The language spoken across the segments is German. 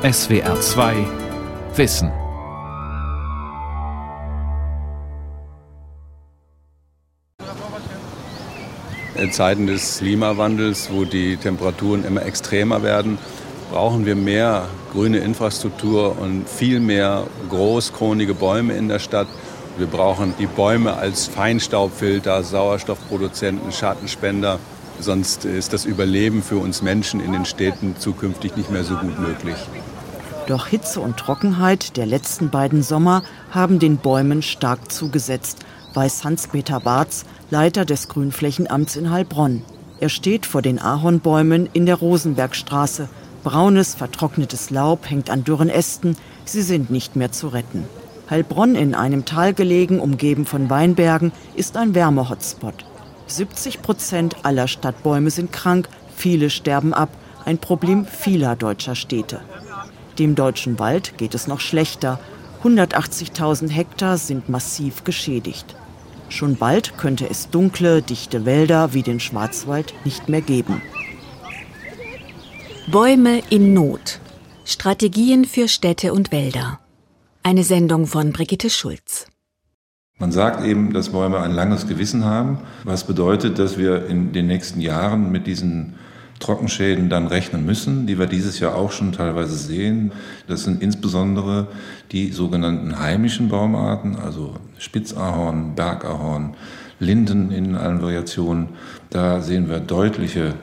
SWR 2 Wissen. In Zeiten des Klimawandels, wo die Temperaturen immer extremer werden, brauchen wir mehr grüne Infrastruktur und viel mehr großkronige Bäume in der Stadt. Wir brauchen die Bäume als Feinstaubfilter, Sauerstoffproduzenten, Schattenspender. Sonst ist das Überleben für uns Menschen in den Städten zukünftig nicht mehr so gut möglich. Doch Hitze und Trockenheit der letzten beiden Sommer haben den Bäumen stark zugesetzt, weiß Hans-Peter Barz, Leiter des Grünflächenamts in Heilbronn. Er steht vor den Ahornbäumen in der Rosenbergstraße. Braunes, vertrocknetes Laub hängt an dürren Ästen. Sie sind nicht mehr zu retten. Heilbronn, in einem Tal gelegen, umgeben von Weinbergen, ist ein Wärmehotspot. 70 Prozent aller Stadtbäume sind krank, viele sterben ab. Ein Problem vieler deutscher Städte. Dem deutschen Wald geht es noch schlechter. 180.000 Hektar sind massiv geschädigt. Schon bald könnte es dunkle, dichte Wälder wie den Schwarzwald nicht mehr geben. Bäume in Not. Strategien für Städte und Wälder. Eine Sendung von Brigitte Schulz. Man sagt eben, dass Bäume ein langes Gewissen haben, was bedeutet, dass wir in den nächsten Jahren mit diesen Trockenschäden dann rechnen müssen, die wir dieses Jahr auch schon teilweise sehen. Das sind insbesondere die sogenannten heimischen Baumarten, also Spitzahorn, Bergahorn, Linden in allen Variationen. Da sehen wir deutliche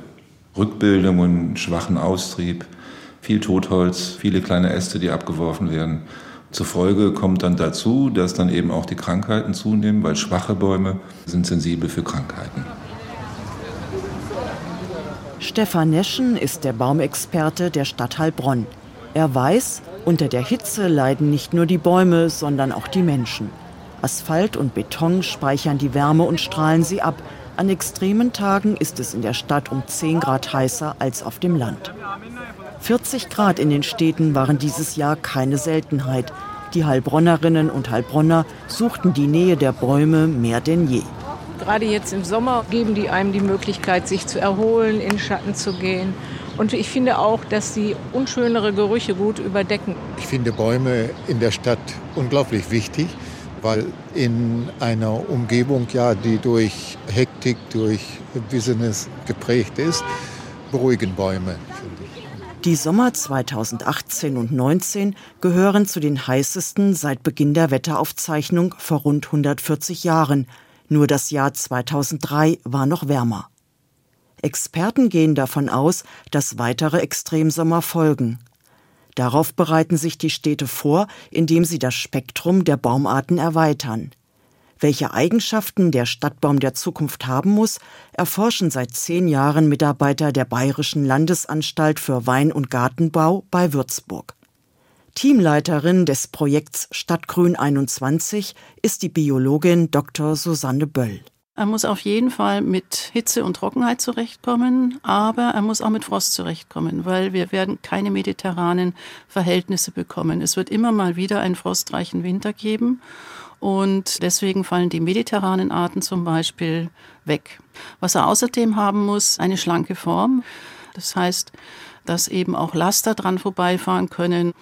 Rückbildungen, schwachen Austrieb, viel Totholz, viele kleine Äste, die abgeworfen werden. Zur Folge kommt dann dazu, dass dann eben auch die Krankheiten zunehmen, weil schwache Bäume sind sensibel für Krankheiten. Stefan Neschen ist der Baumexperte der Stadt Heilbronn. Er weiß, unter der Hitze leiden nicht nur die Bäume, sondern auch die Menschen. Asphalt und Beton speichern die Wärme und strahlen sie ab. An extremen Tagen ist es in der Stadt um 10 Grad heißer als auf dem Land. 40 Grad in den Städten waren dieses Jahr keine Seltenheit. Die Heilbronnerinnen und Heilbronner suchten die Nähe der Bäume mehr denn je. Gerade jetzt im Sommer geben die einem die Möglichkeit, sich zu erholen, in Schatten zu gehen. Und ich finde auch, dass sie unschönere Gerüche gut überdecken. Ich finde Bäume in der Stadt unglaublich wichtig, weil in einer Umgebung, ja, die durch Hektik, durch Business geprägt ist, beruhigen Bäume, finde ich. Die Sommer 2018 und 2019 gehören zu den heißesten seit Beginn der Wetteraufzeichnung vor rund 140 Jahren. Nur das Jahr 2003 war noch wärmer. Experten gehen davon aus, dass weitere Extremsommer folgen. Darauf bereiten sich die Städte vor, indem sie das Spektrum der Baumarten erweitern. Welche Eigenschaften der Stadtbaum der Zukunft haben muss, erforschen seit zehn Jahren Mitarbeiter der Bayerischen Landesanstalt für Wein- und Gartenbau bei Würzburg. Teamleiterin des Projekts Stadtgrün 21 ist die Biologin Dr. Susanne Böll. Er muss auf jeden Fall mit Hitze und Trockenheit zurechtkommen, aber er muss auch mit Frost zurechtkommen, weil wir werden keine mediterranen Verhältnisse bekommen. Es wird immer mal wieder einen frostreichen Winter geben und deswegen fallen die mediterranen Arten zum Beispiel weg. Was er außerdem haben muss, eine schlanke Form. Das heißt, dass eben auch Laster dran vorbeifahren können.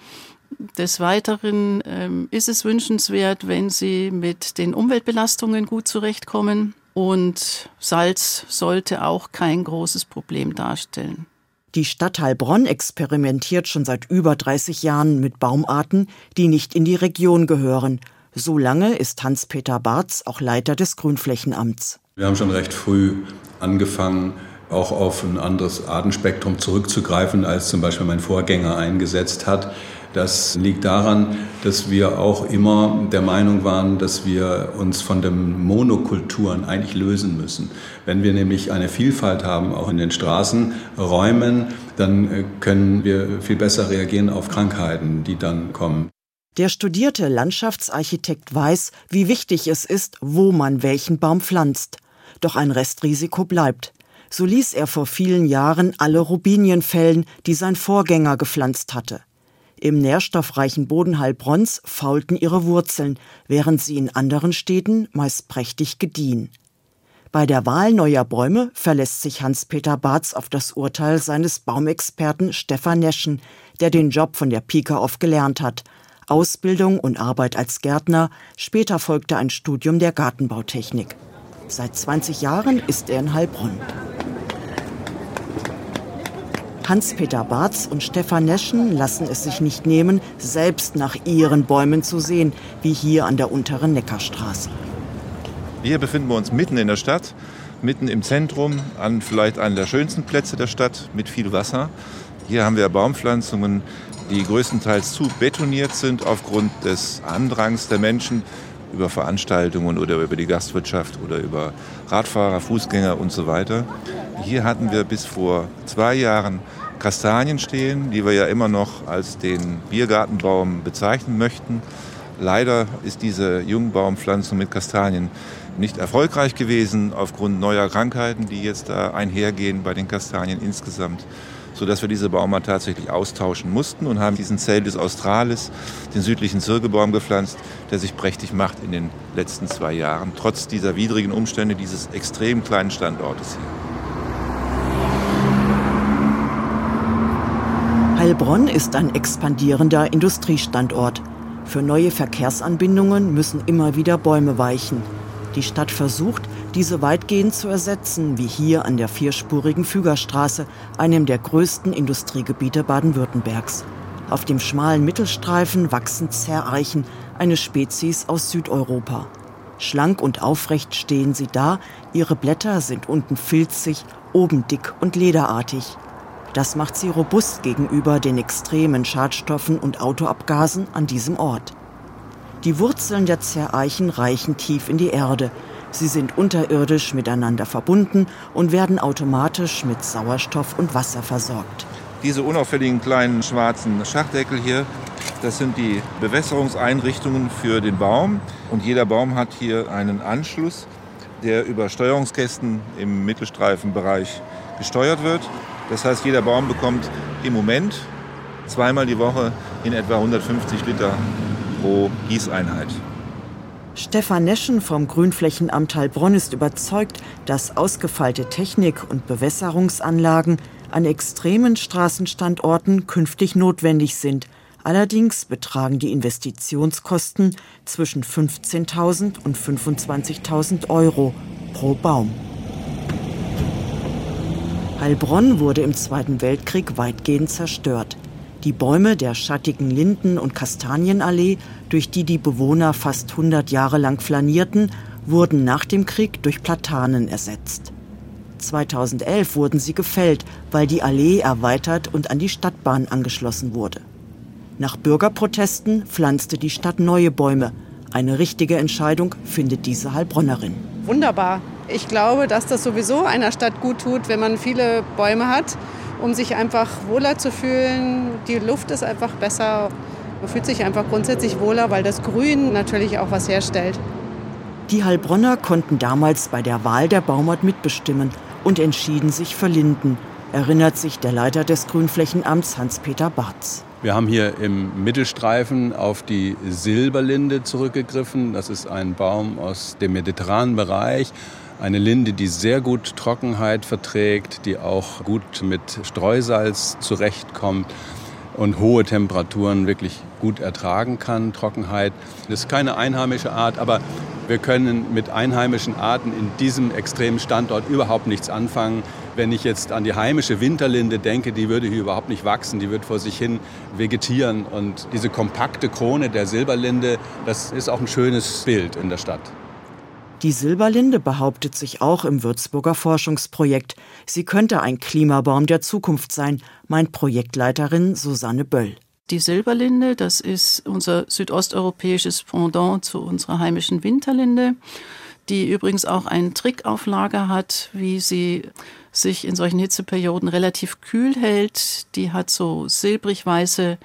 Des Weiteren ähm, ist es wünschenswert, wenn Sie mit den Umweltbelastungen gut zurechtkommen. Und Salz sollte auch kein großes Problem darstellen. Die Stadt Heilbronn experimentiert schon seit über 30 Jahren mit Baumarten, die nicht in die Region gehören. So lange ist Hans-Peter Barz auch Leiter des Grünflächenamts. Wir haben schon recht früh angefangen, auch auf ein anderes Artenspektrum zurückzugreifen, als zum Beispiel mein Vorgänger eingesetzt hat. Das liegt daran, dass wir auch immer der Meinung waren, dass wir uns von den Monokulturen eigentlich lösen müssen. Wenn wir nämlich eine Vielfalt haben, auch in den Straßenräumen, dann äh, können wir viel besser reagieren auf Krankheiten, die dann kommen. Der studierte Landschaftsarchitekt weiß, wie wichtig es ist, wo man welchen Baum pflanzt. Doch ein Restrisiko bleibt. So ließ er vor vielen Jahren alle Rubinien fällen, die sein Vorgänger gepflanzt hatte. Im nährstoffreichen Boden Heilbronns faulten ihre Wurzeln, während sie in anderen Städten meist prächtig gediehen. Bei der Wahl neuer Bäume verlässt sich Hans-Peter Barz auf das Urteil seines Baumexperten Stefan Neschen. der den Job von der Pike auf gelernt hat. Ausbildung und Arbeit als Gärtner, später folgte ein Studium der Gartenbautechnik. Seit 20 Jahren ist er in Heilbronn. Hans-Peter Barz und Stefan Neschen lassen es sich nicht nehmen, selbst nach ihren Bäumen zu sehen, wie hier an der unteren Neckarstraße. Hier befinden wir uns mitten in der Stadt, mitten im Zentrum, an vielleicht einem der schönsten Plätze der Stadt mit viel Wasser. Hier haben wir Baumpflanzungen, die größtenteils zu betoniert sind aufgrund des Andrangs der Menschen über Veranstaltungen oder über die Gastwirtschaft oder über Radfahrer, Fußgänger und so weiter. Hier hatten wir bis vor zwei Jahren Kastanien stehen, die wir ja immer noch als den Biergartenbaum bezeichnen möchten. Leider ist diese Jungbaumpflanzung mit Kastanien nicht erfolgreich gewesen aufgrund neuer Krankheiten, die jetzt da einhergehen bei den Kastanien insgesamt sodass wir diese Bauma tatsächlich austauschen mussten und haben diesen Celdis australis, den südlichen Zirkelbaum gepflanzt, der sich prächtig macht in den letzten zwei Jahren, trotz dieser widrigen Umstände dieses extrem kleinen Standortes hier. Heilbronn ist ein expandierender Industriestandort. Für neue Verkehrsanbindungen müssen immer wieder Bäume weichen. Die Stadt versucht, diese weitgehend zu ersetzen, wie hier an der vierspurigen Fügerstraße, einem der größten Industriegebiete Baden-Württembergs. Auf dem schmalen Mittelstreifen wachsen Zerreichen, eine Spezies aus Südeuropa. Schlank und aufrecht stehen sie da, ihre Blätter sind unten filzig, oben dick und lederartig. Das macht sie robust gegenüber den extremen Schadstoffen und Autoabgasen an diesem Ort. Die Wurzeln der Zerreichen reichen tief in die Erde, Sie sind unterirdisch miteinander verbunden und werden automatisch mit Sauerstoff und Wasser versorgt. Diese unauffälligen kleinen schwarzen Schachdeckel hier, das sind die Bewässerungseinrichtungen für den Baum. Und jeder Baum hat hier einen Anschluss, der über Steuerungskästen im Mittelstreifenbereich gesteuert wird. Das heißt, jeder Baum bekommt im Moment zweimal die Woche in etwa 150 Liter pro Gießeinheit. Stefan Neschen vom Grünflächenamt Heilbronn ist überzeugt, dass ausgefeilte Technik und Bewässerungsanlagen an extremen Straßenstandorten künftig notwendig sind. Allerdings betragen die Investitionskosten zwischen 15.000 und 25.000 Euro pro Baum. Heilbronn wurde im Zweiten Weltkrieg weitgehend zerstört. Die Bäume der schattigen Linden- und Kastanienallee, durch die die Bewohner fast 100 Jahre lang flanierten, wurden nach dem Krieg durch Platanen ersetzt. 2011 wurden sie gefällt, weil die Allee erweitert und an die Stadtbahn angeschlossen wurde. Nach Bürgerprotesten pflanzte die Stadt neue Bäume. Eine richtige Entscheidung findet diese Heilbronnerin. Wunderbar. Ich glaube, dass das sowieso einer Stadt gut tut, wenn man viele Bäume hat um sich einfach wohler zu fühlen. Die Luft ist einfach besser. Man fühlt sich einfach grundsätzlich wohler, weil das Grün natürlich auch was herstellt. Die Heilbronner konnten damals bei der Wahl der Baumart mitbestimmen und entschieden sich für Linden, erinnert sich der Leiter des Grünflächenamts Hans-Peter Barz. Wir haben hier im Mittelstreifen auf die Silberlinde zurückgegriffen. Das ist ein Baum aus dem mediterranen Bereich eine Linde, die sehr gut Trockenheit verträgt, die auch gut mit Streusalz zurechtkommt und hohe Temperaturen wirklich gut ertragen kann, Trockenheit. Das ist keine einheimische Art, aber wir können mit einheimischen Arten in diesem extremen Standort überhaupt nichts anfangen. Wenn ich jetzt an die heimische Winterlinde denke, die würde hier überhaupt nicht wachsen, die wird vor sich hin vegetieren. Und diese kompakte Krone der Silberlinde, das ist auch ein schönes Bild in der Stadt. Die Silberlinde behauptet sich auch im Würzburger Forschungsprojekt. Sie könnte ein Klimabaum der Zukunft sein, meint Projektleiterin Susanne Böll. Die Silberlinde, das ist unser südosteuropäisches Pendant zu unserer heimischen Winterlinde, die übrigens auch einen Trick auf Lager hat, wie sie sich in solchen Hitzeperioden relativ kühl hält. Die hat so silbrig-weiße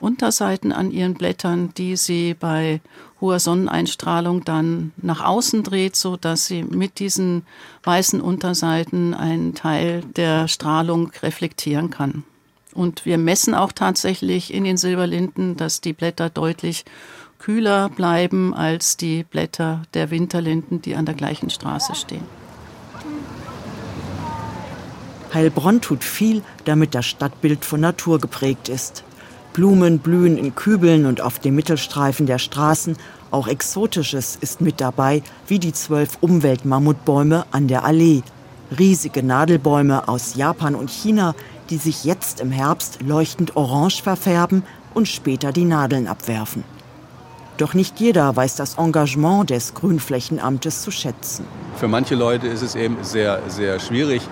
Unterseiten an ihren Blättern, die sie bei hoher Sonneneinstrahlung dann nach außen dreht, so dass sie mit diesen weißen Unterseiten einen Teil der Strahlung reflektieren kann. Und wir messen auch tatsächlich in den Silberlinden, dass die Blätter deutlich kühler bleiben als die Blätter der Winterlinden, die an der gleichen Straße stehen. Heilbronn tut viel, damit das Stadtbild von Natur geprägt ist. Blumen blühen in Kübeln und auf dem Mittelstreifen der Straßen. Auch Exotisches ist mit dabei, wie die zwölf Umweltmammutbäume an der Allee. Riesige Nadelbäume aus Japan und China, die sich jetzt im Herbst leuchtend orange verfärben und später die Nadeln abwerfen. Doch nicht jeder weiß das Engagement des Grünflächenamtes zu schätzen. Für manche Leute ist es eben sehr, sehr schwierig.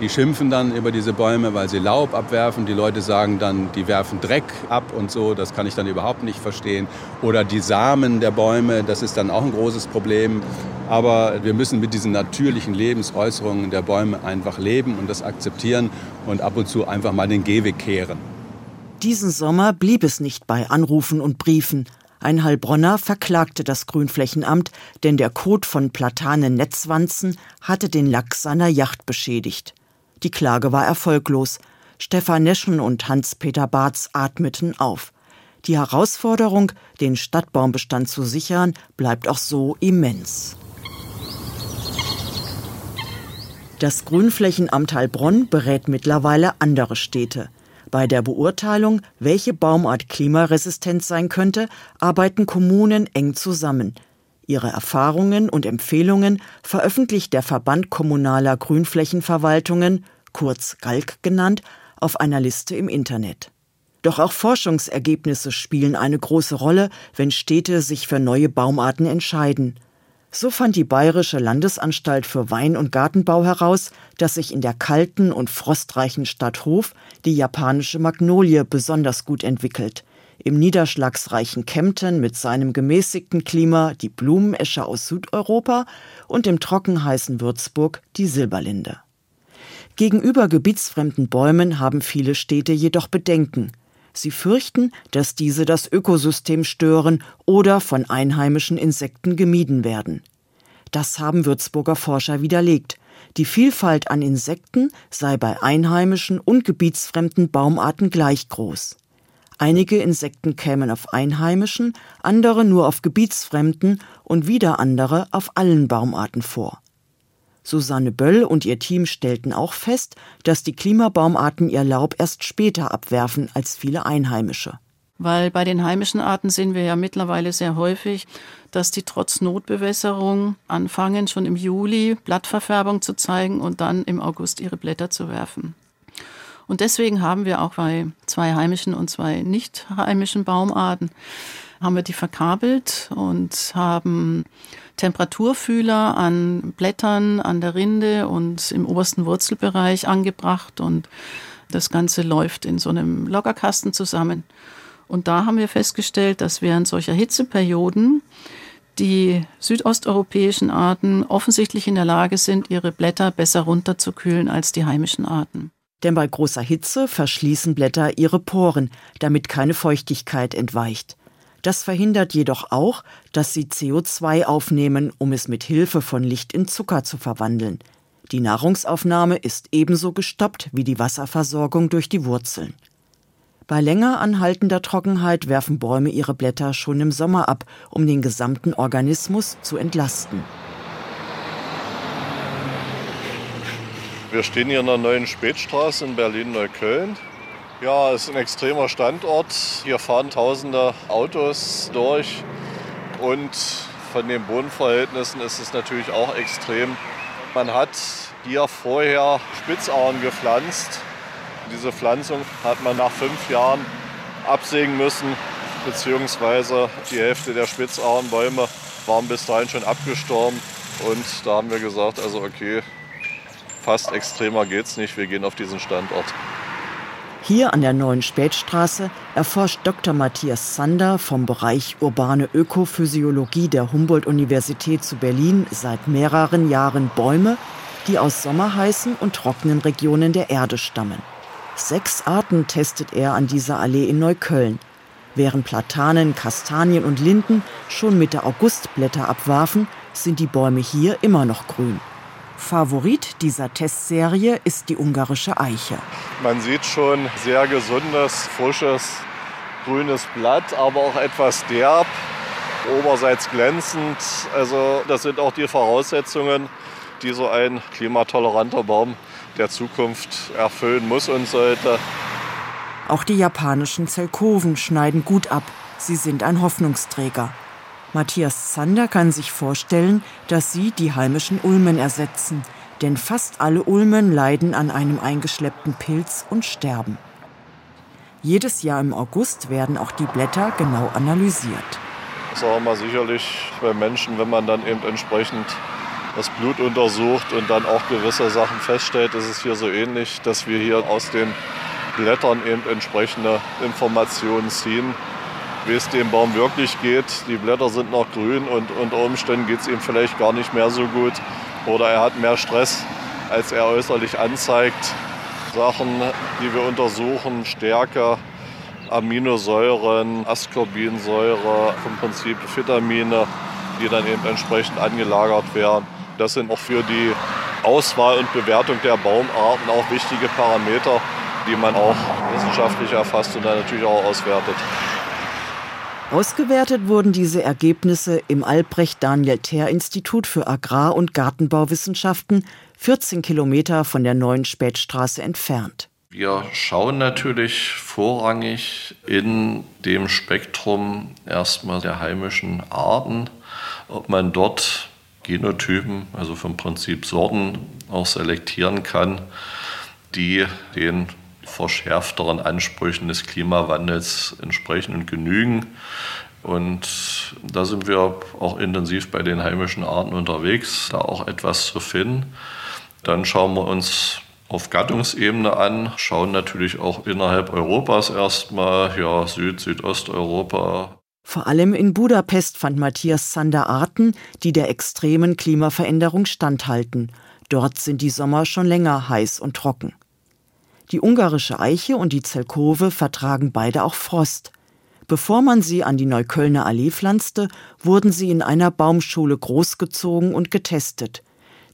Die schimpfen dann über diese Bäume, weil sie Laub abwerfen. Die Leute sagen dann, die werfen Dreck ab und so. Das kann ich dann überhaupt nicht verstehen. Oder die Samen der Bäume, das ist dann auch ein großes Problem. Aber wir müssen mit diesen natürlichen Lebensäußerungen der Bäume einfach leben und das akzeptieren und ab und zu einfach mal den Gehweg kehren. Diesen Sommer blieb es nicht bei Anrufen und Briefen. Ein Heilbronner verklagte das Grünflächenamt, denn der Kot von Platanen-Netzwanzen hatte den Lack seiner Yacht beschädigt. Die Klage war erfolglos. Stefan Neschen und Hans-Peter Barth atmeten auf. Die Herausforderung, den Stadtbaumbestand zu sichern, bleibt auch so immens. Das Grünflächenamt Heilbronn berät mittlerweile andere Städte. Bei der Beurteilung, welche Baumart klimaresistent sein könnte, arbeiten Kommunen eng zusammen. Ihre Erfahrungen und Empfehlungen veröffentlicht der Verband kommunaler Grünflächenverwaltungen, kurz GALK genannt, auf einer Liste im Internet. Doch auch Forschungsergebnisse spielen eine große Rolle, wenn Städte sich für neue Baumarten entscheiden. So fand die Bayerische Landesanstalt für Wein- und Gartenbau heraus, dass sich in der kalten und frostreichen Stadt Hof die japanische Magnolie besonders gut entwickelt. Im niederschlagsreichen Kempten mit seinem gemäßigten Klima die Blumenesche aus Südeuropa und im trockenheißen Würzburg die Silberlinde. Gegenüber gebietsfremden Bäumen haben viele Städte jedoch Bedenken. Sie fürchten, dass diese das Ökosystem stören oder von einheimischen Insekten gemieden werden. Das haben Würzburger Forscher widerlegt. Die Vielfalt an Insekten sei bei einheimischen und gebietsfremden Baumarten gleich groß. Einige Insekten kämen auf einheimischen, andere nur auf gebietsfremden und wieder andere auf allen Baumarten vor. Susanne Böll und ihr Team stellten auch fest, dass die Klimabaumarten ihr Laub erst später abwerfen als viele Einheimische. Weil bei den heimischen Arten sehen wir ja mittlerweile sehr häufig, dass die trotz Notbewässerung anfangen, schon im Juli Blattverfärbung zu zeigen und dann im August ihre Blätter zu werfen. Und deswegen haben wir auch bei zwei heimischen und zwei nicht heimischen Baumarten haben wir die verkabelt und haben Temperaturfühler an Blättern, an der Rinde und im obersten Wurzelbereich angebracht und das Ganze läuft in so einem Loggerkasten zusammen. Und da haben wir festgestellt, dass während solcher Hitzeperioden die südosteuropäischen Arten offensichtlich in der Lage sind, ihre Blätter besser runterzukühlen als die heimischen Arten. Denn bei großer Hitze verschließen Blätter ihre Poren, damit keine Feuchtigkeit entweicht. Das verhindert jedoch auch, dass sie CO2 aufnehmen, um es mit Hilfe von Licht in Zucker zu verwandeln. Die Nahrungsaufnahme ist ebenso gestoppt wie die Wasserversorgung durch die Wurzeln. Bei länger anhaltender Trockenheit werfen Bäume ihre Blätter schon im Sommer ab, um den gesamten Organismus zu entlasten. Wir stehen hier in der neuen Spätstraße in Berlin-Neukölln. Ja, es ist ein extremer Standort. Hier fahren tausende Autos durch und von den Bodenverhältnissen ist es natürlich auch extrem. Man hat hier vorher Spitzauen gepflanzt. Diese Pflanzung hat man nach fünf Jahren absägen müssen, beziehungsweise die Hälfte der Spitzauenbäume waren bis dahin schon abgestorben. Und da haben wir gesagt, also okay, fast extremer geht's nicht, wir gehen auf diesen Standort. Hier an der neuen Spätstraße erforscht Dr. Matthias Zander vom Bereich urbane Ökophysiologie der Humboldt-Universität zu Berlin seit mehreren Jahren Bäume, die aus sommerheißen und trockenen Regionen der Erde stammen. Sechs Arten testet er an dieser Allee in Neukölln. Während Platanen, Kastanien und Linden schon Mitte August Blätter abwarfen, sind die Bäume hier immer noch grün. Favorit dieser Testserie ist die ungarische Eiche. Man sieht schon sehr gesundes, frisches, grünes Blatt, aber auch etwas derb, oberseits glänzend. Also das sind auch die Voraussetzungen, die so ein klimatoleranter Baum der Zukunft erfüllen muss und sollte. Auch die japanischen Zelkoven schneiden gut ab. Sie sind ein Hoffnungsträger. Matthias Zander kann sich vorstellen, dass sie die heimischen Ulmen ersetzen, denn fast alle Ulmen leiden an einem eingeschleppten Pilz und sterben. Jedes Jahr im August werden auch die Blätter genau analysiert. Das ist auch mal sicherlich bei Menschen, wenn man dann eben entsprechend das Blut untersucht und dann auch gewisse Sachen feststellt, ist es hier so ähnlich, dass wir hier aus den Blättern eben entsprechende Informationen ziehen, wie es dem Baum wirklich geht. Die Blätter sind noch grün und unter Umständen geht es ihm vielleicht gar nicht mehr so gut oder er hat mehr Stress, als er äußerlich anzeigt. Sachen, die wir untersuchen, Stärke, Aminosäuren, Ascorbinsäure, im Prinzip Vitamine, die dann eben entsprechend angelagert werden. Das sind auch für die Auswahl und Bewertung der Baumarten auch wichtige Parameter, die man auch wissenschaftlich erfasst und dann natürlich auch auswertet. Ausgewertet wurden diese Ergebnisse im Albrecht Daniel Thaer Institut für Agrar- und Gartenbauwissenschaften, 14 Kilometer von der neuen Spätstraße entfernt. Wir schauen natürlich vorrangig in dem Spektrum erstmal der heimischen Arten, ob man dort Genotypen, also vom Prinzip Sorten, auch selektieren kann, die den verschärfteren Ansprüchen des Klimawandels entsprechen und genügen. Und da sind wir auch intensiv bei den heimischen Arten unterwegs, da auch etwas zu finden. Dann schauen wir uns auf Gattungsebene an, schauen natürlich auch innerhalb Europas erstmal, ja, Süd-, Südosteuropa. Vor allem in Budapest fand Matthias Zander Arten, die der extremen Klimaveränderung standhalten. Dort sind die Sommer schon länger heiß und trocken. Die ungarische Eiche und die Zelkove vertragen beide auch Frost. Bevor man sie an die Neuköllner Allee pflanzte, wurden sie in einer Baumschule großgezogen und getestet.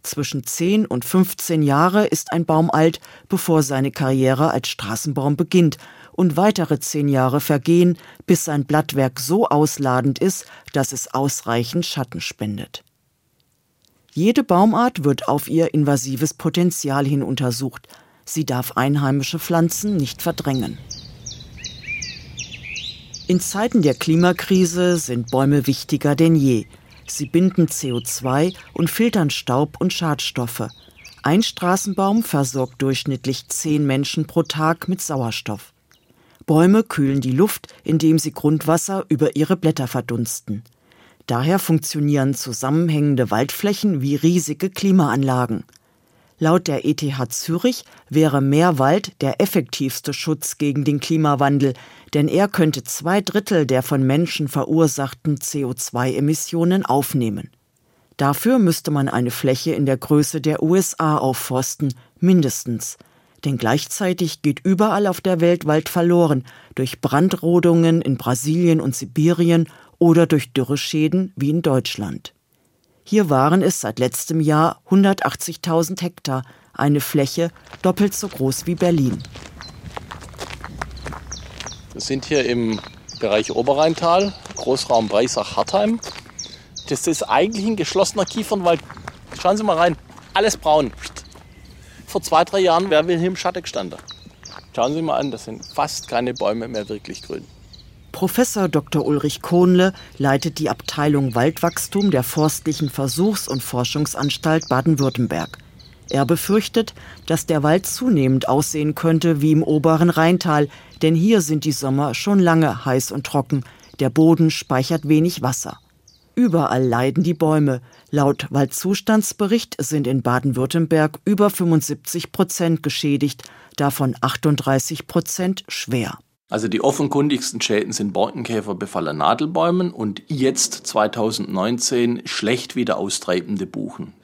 Zwischen 10 und 15 Jahre ist ein Baum alt, bevor seine Karriere als Straßenbaum beginnt, und weitere zehn Jahre vergehen, bis sein Blattwerk so ausladend ist, dass es ausreichend Schatten spendet. Jede Baumart wird auf ihr invasives Potenzial hin untersucht, Sie darf einheimische Pflanzen nicht verdrängen. In Zeiten der Klimakrise sind Bäume wichtiger denn je. Sie binden CO2 und filtern Staub und Schadstoffe. Ein Straßenbaum versorgt durchschnittlich zehn Menschen pro Tag mit Sauerstoff. Bäume kühlen die Luft, indem sie Grundwasser über ihre Blätter verdunsten. Daher funktionieren zusammenhängende Waldflächen wie riesige Klimaanlagen. Laut der ETH Zürich wäre mehr Wald der effektivste Schutz gegen den Klimawandel, denn er könnte zwei Drittel der von Menschen verursachten CO2-Emissionen aufnehmen. Dafür müsste man eine Fläche in der Größe der USA aufforsten, mindestens. Denn gleichzeitig geht überall auf der Welt Wald verloren, durch Brandrodungen in Brasilien und Sibirien oder durch Dürreschäden wie in Deutschland. Hier waren es seit letztem Jahr 180.000 Hektar, eine Fläche doppelt so groß wie Berlin. Wir sind hier im Bereich Oberrheintal, Großraum Breisach-Hartheim. Das ist eigentlich ein geschlossener Kiefernwald. Schauen Sie mal rein, alles braun. Vor zwei, drei Jahren wäre wir hier im Schatten gestanden. Schauen Sie mal an, das sind fast keine Bäume mehr wirklich grün. Professor Dr. Ulrich Kohnle leitet die Abteilung Waldwachstum der Forstlichen Versuchs- und Forschungsanstalt Baden-Württemberg. Er befürchtet, dass der Wald zunehmend aussehen könnte wie im oberen Rheintal, denn hier sind die Sommer schon lange heiß und trocken. Der Boden speichert wenig Wasser. Überall leiden die Bäume. Laut Waldzustandsbericht sind in Baden-Württemberg über 75 Prozent geschädigt, davon 38 Prozent schwer. Also die offenkundigsten Schäden sind Borkenkäferbefall an Nadelbäumen und jetzt 2019 schlecht wieder austreibende Buchen.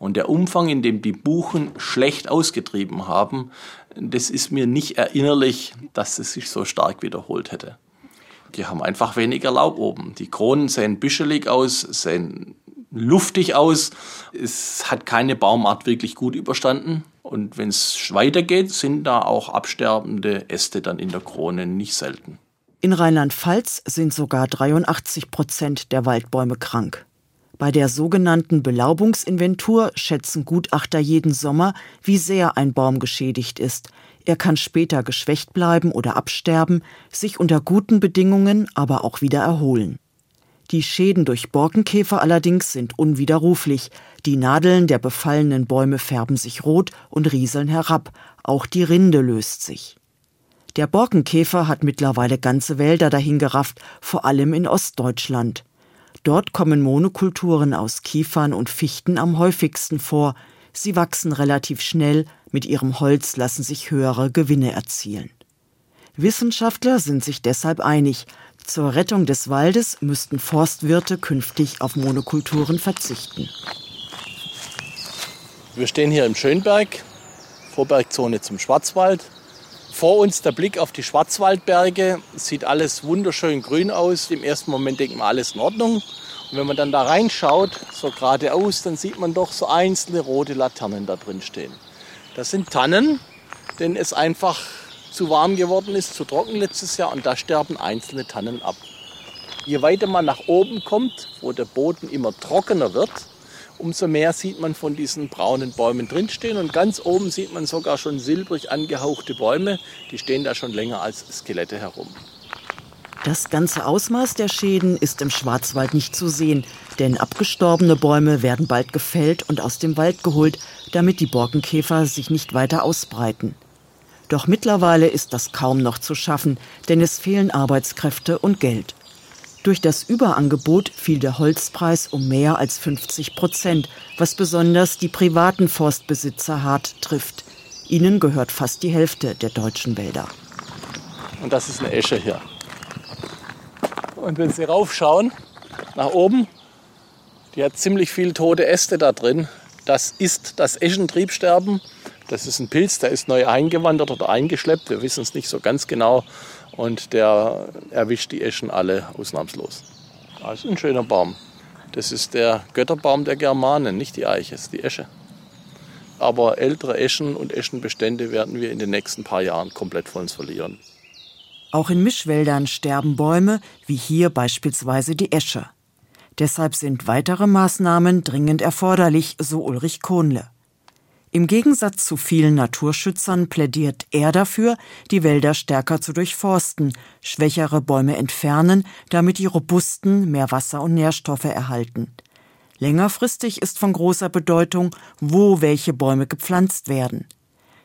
Und der Umfang, in dem die Buchen schlecht ausgetrieben haben, das ist mir nicht erinnerlich, dass es sich so stark wiederholt hätte. Die haben einfach weniger Laub oben. Die Kronen sehen büschelig aus, sehen luftig aus. Es hat keine Baumart wirklich gut überstanden. Und wenn es weitergeht, sind da auch absterbende Äste dann in der Krone nicht selten. In Rheinland-Pfalz sind sogar 83 Prozent der Waldbäume krank. Bei der sogenannten Belaubungsinventur schätzen Gutachter jeden Sommer, wie sehr ein Baum geschädigt ist. Er kann später geschwächt bleiben oder absterben, sich unter guten Bedingungen aber auch wieder erholen. Die Schäden durch Borkenkäfer allerdings sind unwiderruflich. Die Nadeln der befallenen Bäume färben sich rot und rieseln herab. Auch die Rinde löst sich. Der Borkenkäfer hat mittlerweile ganze Wälder dahingerafft, vor allem in Ostdeutschland. Dort kommen Monokulturen aus Kiefern und Fichten am häufigsten vor. Sie wachsen relativ schnell, mit ihrem Holz lassen sich höhere Gewinne erzielen. Wissenschaftler sind sich deshalb einig, zur Rettung des Waldes müssten Forstwirte künftig auf Monokulturen verzichten. Wir stehen hier im Schönberg, Vorbergzone zum Schwarzwald. Vor uns der Blick auf die Schwarzwaldberge. Sieht alles wunderschön grün aus. Im ersten Moment denkt man, alles in Ordnung. Und wenn man dann da reinschaut, so geradeaus, dann sieht man doch so einzelne rote Laternen da drin stehen. Das sind Tannen, denn es einfach zu warm geworden ist, zu trocken letztes Jahr und da sterben einzelne Tannen ab. Je weiter man nach oben kommt, wo der Boden immer trockener wird, umso mehr sieht man von diesen braunen Bäumen drinstehen und ganz oben sieht man sogar schon silbrig angehauchte Bäume, die stehen da schon länger als Skelette herum. Das ganze Ausmaß der Schäden ist im Schwarzwald nicht zu sehen, denn abgestorbene Bäume werden bald gefällt und aus dem Wald geholt, damit die Borkenkäfer sich nicht weiter ausbreiten. Doch mittlerweile ist das kaum noch zu schaffen, denn es fehlen Arbeitskräfte und Geld. Durch das Überangebot fiel der Holzpreis um mehr als 50 Prozent, was besonders die privaten Forstbesitzer hart trifft. Ihnen gehört fast die Hälfte der deutschen Wälder. Und das ist eine Esche hier. Und wenn Sie raufschauen, nach oben, die hat ziemlich viel tote Äste da drin. Das ist das Eschentriebsterben. Das ist ein Pilz, der ist neu eingewandert oder eingeschleppt. Wir wissen es nicht so ganz genau. Und der erwischt die Eschen alle ausnahmslos. Das ist ein schöner Baum. Das ist der Götterbaum der Germanen, nicht die Eiche, es ist die Esche. Aber ältere Eschen und Eschenbestände werden wir in den nächsten paar Jahren komplett von uns verlieren. Auch in Mischwäldern sterben Bäume, wie hier beispielsweise die Esche. Deshalb sind weitere Maßnahmen dringend erforderlich, so Ulrich Kohnle. Im Gegensatz zu vielen Naturschützern plädiert er dafür, die Wälder stärker zu durchforsten, schwächere Bäume entfernen, damit die robusten mehr Wasser und Nährstoffe erhalten. Längerfristig ist von großer Bedeutung, wo welche Bäume gepflanzt werden.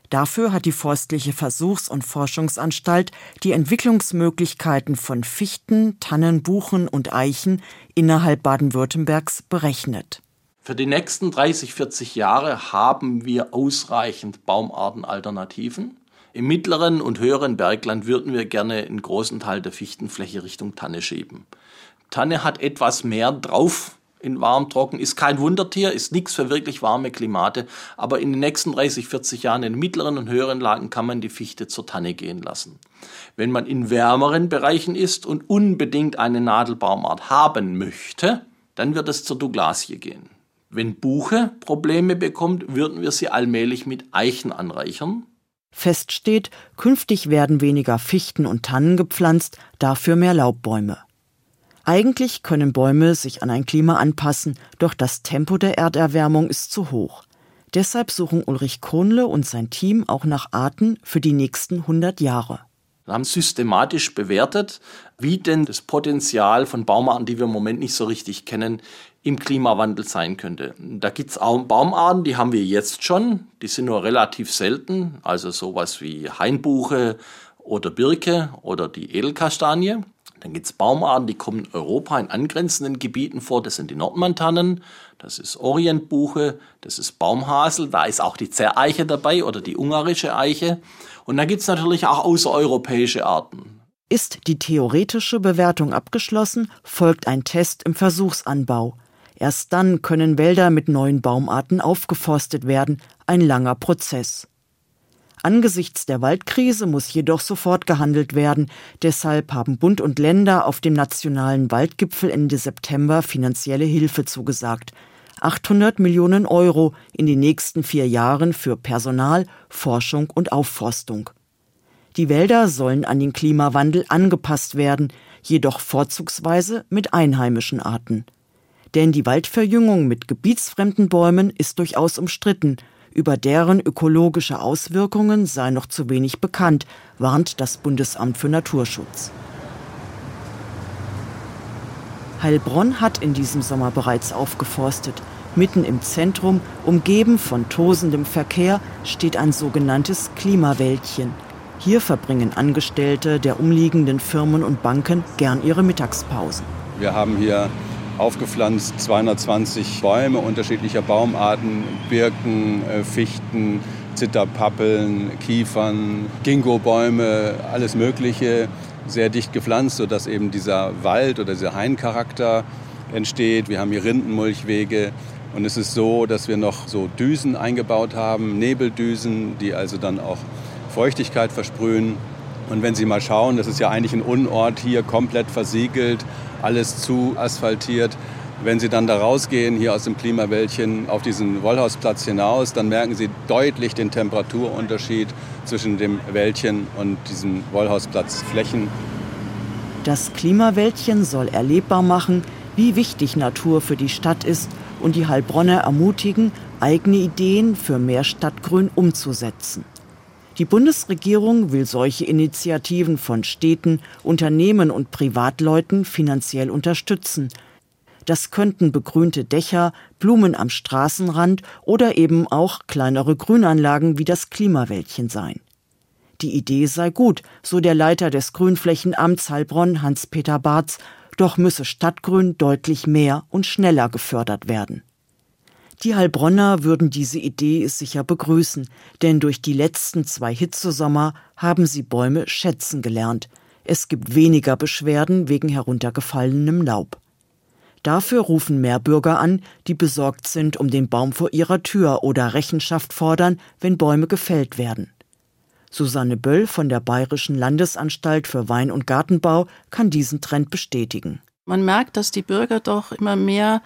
Dafür hat die Forstliche Versuchs- und Forschungsanstalt die Entwicklungsmöglichkeiten von Fichten, Tannen, Buchen und Eichen innerhalb Baden-Württembergs berechnet. Für die nächsten 30, 40 Jahre haben wir ausreichend Baumartenalternativen. Im mittleren und höheren Bergland würden wir gerne einen großen Teil der Fichtenfläche Richtung Tanne schieben. Tanne hat etwas mehr drauf in warm, trocken, ist kein Wundertier, ist nichts für wirklich warme Klimate, aber in den nächsten 30, 40 Jahren in mittleren und höheren Lagen kann man die Fichte zur Tanne gehen lassen. Wenn man in wärmeren Bereichen ist und unbedingt eine Nadelbaumart haben möchte, dann wird es zur Douglasie gehen. Wenn Buche Probleme bekommt, würden wir sie allmählich mit Eichen anreichern. Fest steht, künftig werden weniger Fichten und Tannen gepflanzt, dafür mehr Laubbäume. Eigentlich können Bäume sich an ein Klima anpassen, doch das Tempo der Erderwärmung ist zu hoch. Deshalb suchen Ulrich Kohnle und sein Team auch nach Arten für die nächsten 100 Jahre. Wir haben systematisch bewertet, wie denn das Potenzial von Baumarten, die wir im Moment nicht so richtig kennen, im Klimawandel sein könnte. Da gibt es auch Baumarten, die haben wir jetzt schon, die sind nur relativ selten, also sowas wie Hainbuche oder Birke oder die Edelkastanie. Dann gibt es Baumarten, die kommen in Europa in angrenzenden Gebieten vor. Das sind die Nordmantannen, das ist Orientbuche, das ist Baumhasel, da ist auch die Zerreiche dabei oder die ungarische Eiche. Und dann gibt es natürlich auch außereuropäische Arten. Ist die theoretische Bewertung abgeschlossen, folgt ein Test im Versuchsanbau. Erst dann können Wälder mit neuen Baumarten aufgeforstet werden, ein langer Prozess. Angesichts der Waldkrise muss jedoch sofort gehandelt werden. Deshalb haben Bund und Länder auf dem nationalen Waldgipfel Ende September finanzielle Hilfe zugesagt. 800 Millionen Euro in den nächsten vier Jahren für Personal, Forschung und Aufforstung. Die Wälder sollen an den Klimawandel angepasst werden, jedoch vorzugsweise mit einheimischen Arten. Denn die Waldverjüngung mit gebietsfremden Bäumen ist durchaus umstritten. Über deren ökologische Auswirkungen sei noch zu wenig bekannt, warnt das Bundesamt für Naturschutz. Heilbronn hat in diesem Sommer bereits aufgeforstet. Mitten im Zentrum, umgeben von tosendem Verkehr, steht ein sogenanntes Klimawäldchen. Hier verbringen Angestellte der umliegenden Firmen und Banken gern ihre Mittagspausen. Wir haben hier aufgepflanzt 220 Bäume unterschiedlicher Baumarten, Birken, äh, Fichten, Zitterpappeln, Kiefern, Ginkgo-Bäume, alles Mögliche, sehr dicht gepflanzt, sodass eben dieser Wald- oder dieser Haincharakter entsteht. Wir haben hier Rindenmulchwege, und es ist so, dass wir noch so Düsen eingebaut haben, Nebeldüsen, die also dann auch Feuchtigkeit versprühen. Und wenn Sie mal schauen, das ist ja eigentlich ein Unort hier, komplett versiegelt, alles zu asphaltiert. Wenn Sie dann da rausgehen, hier aus dem Klimawäldchen auf diesen Wollhausplatz hinaus, dann merken Sie deutlich den Temperaturunterschied zwischen dem Wäldchen und diesen Wollhausplatzflächen. Das Klimawäldchen soll erlebbar machen, wie wichtig Natur für die Stadt ist und die Heilbronner ermutigen, eigene Ideen für mehr Stadtgrün umzusetzen. Die Bundesregierung will solche Initiativen von Städten, Unternehmen und Privatleuten finanziell unterstützen. Das könnten begrünte Dächer, Blumen am Straßenrand oder eben auch kleinere Grünanlagen wie das Klimawäldchen sein. Die Idee sei gut, so der Leiter des Grünflächenamts Heilbronn Hans-Peter Barz doch müsse Stadtgrün deutlich mehr und schneller gefördert werden. Die Heilbronner würden diese Idee sicher begrüßen, denn durch die letzten zwei Hitzesommer haben sie Bäume schätzen gelernt. Es gibt weniger Beschwerden wegen heruntergefallenem Laub. Dafür rufen mehr Bürger an, die besorgt sind um den Baum vor ihrer Tür oder Rechenschaft fordern, wenn Bäume gefällt werden. Susanne Böll von der Bayerischen Landesanstalt für Wein- und Gartenbau kann diesen Trend bestätigen. Man merkt, dass die Bürger doch immer mehr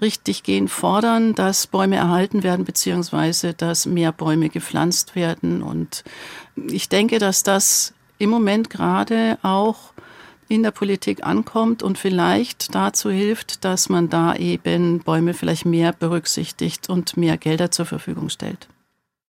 richtig gehen fordern, dass Bäume erhalten werden, beziehungsweise dass mehr Bäume gepflanzt werden. Und ich denke, dass das im Moment gerade auch in der Politik ankommt und vielleicht dazu hilft, dass man da eben Bäume vielleicht mehr berücksichtigt und mehr Gelder zur Verfügung stellt.